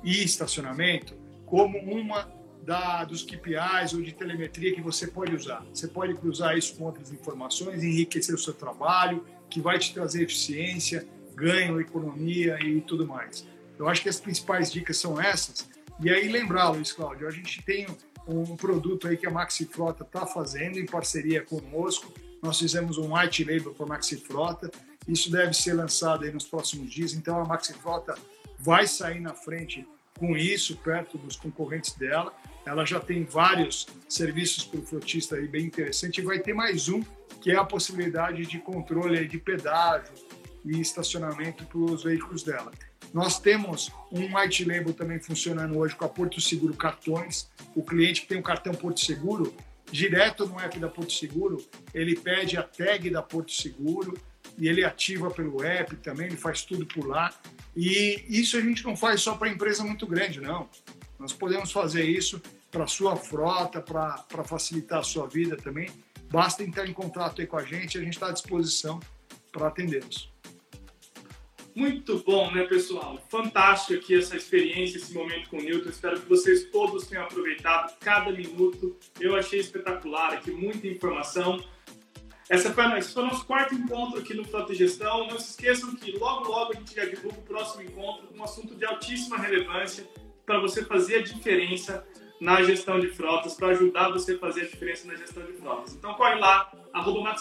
e estacionamento como uma da, dos KPIs ou de telemetria que você pode usar. Você pode cruzar isso com outras informações, enriquecer o seu trabalho, que vai te trazer eficiência, ganho, economia e tudo mais. Eu acho que as principais dicas são essas. E aí lembrar, Luiz Cláudio, a gente tem um produto aí que a Maxi Frota está fazendo em parceria conosco. Nós fizemos um white label para a Maxi Frota. Isso deve ser lançado aí nos próximos dias. Então a Maxi Frota vai sair na frente com isso, perto dos concorrentes dela. Ela já tem vários serviços para o frotista aí bem interessante e vai ter mais um, que é a possibilidade de controle de pedágio e estacionamento para os veículos dela. Nós temos um white label também funcionando hoje com a Porto Seguro Cartões. O cliente que tem um cartão Porto Seguro, direto no app da Porto Seguro, ele pede a tag da Porto Seguro e ele ativa pelo app também, ele faz tudo por lá. E isso a gente não faz só para empresa muito grande, não. Nós podemos fazer isso para sua frota, para facilitar a sua vida também. Basta entrar em contato aí com a gente, a gente está à disposição para atendê-los. Muito bom, né, pessoal? Fantástico aqui essa experiência, esse momento com o Newton. Espero que vocês todos tenham aproveitado cada minuto. Eu achei espetacular aqui, muita informação. Essa foi, esse foi o nosso quarto encontro aqui no Frota Gestão. Não se esqueçam que logo, logo a gente já divulga o próximo encontro com um assunto de altíssima relevância para você fazer a diferença na gestão de frotas, para ajudar você a fazer a diferença na gestão de frotas. Então corre lá, arroba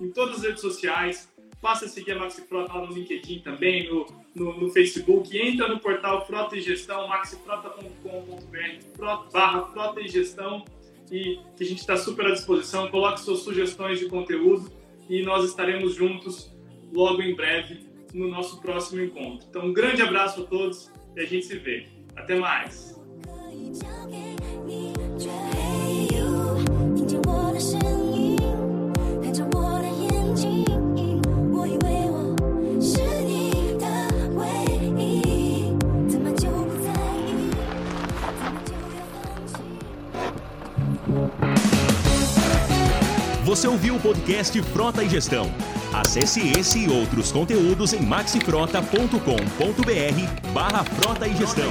em todas as redes sociais, Passa a seguir a Maxi Frota lá no LinkedIn também, no, no, no Facebook. Entra no portal Frota e Gestão, maxifrota.com.br barra Frota e Gestão e que a gente está super à disposição. Coloque suas sugestões de conteúdo e nós estaremos juntos logo em breve no nosso próximo encontro. Então, um grande abraço a todos e a gente se vê. Até mais! Você ouviu o podcast Frota e Gestão. Acesse esse e outros conteúdos em maxifrota.com.br barra Frota e Gestão.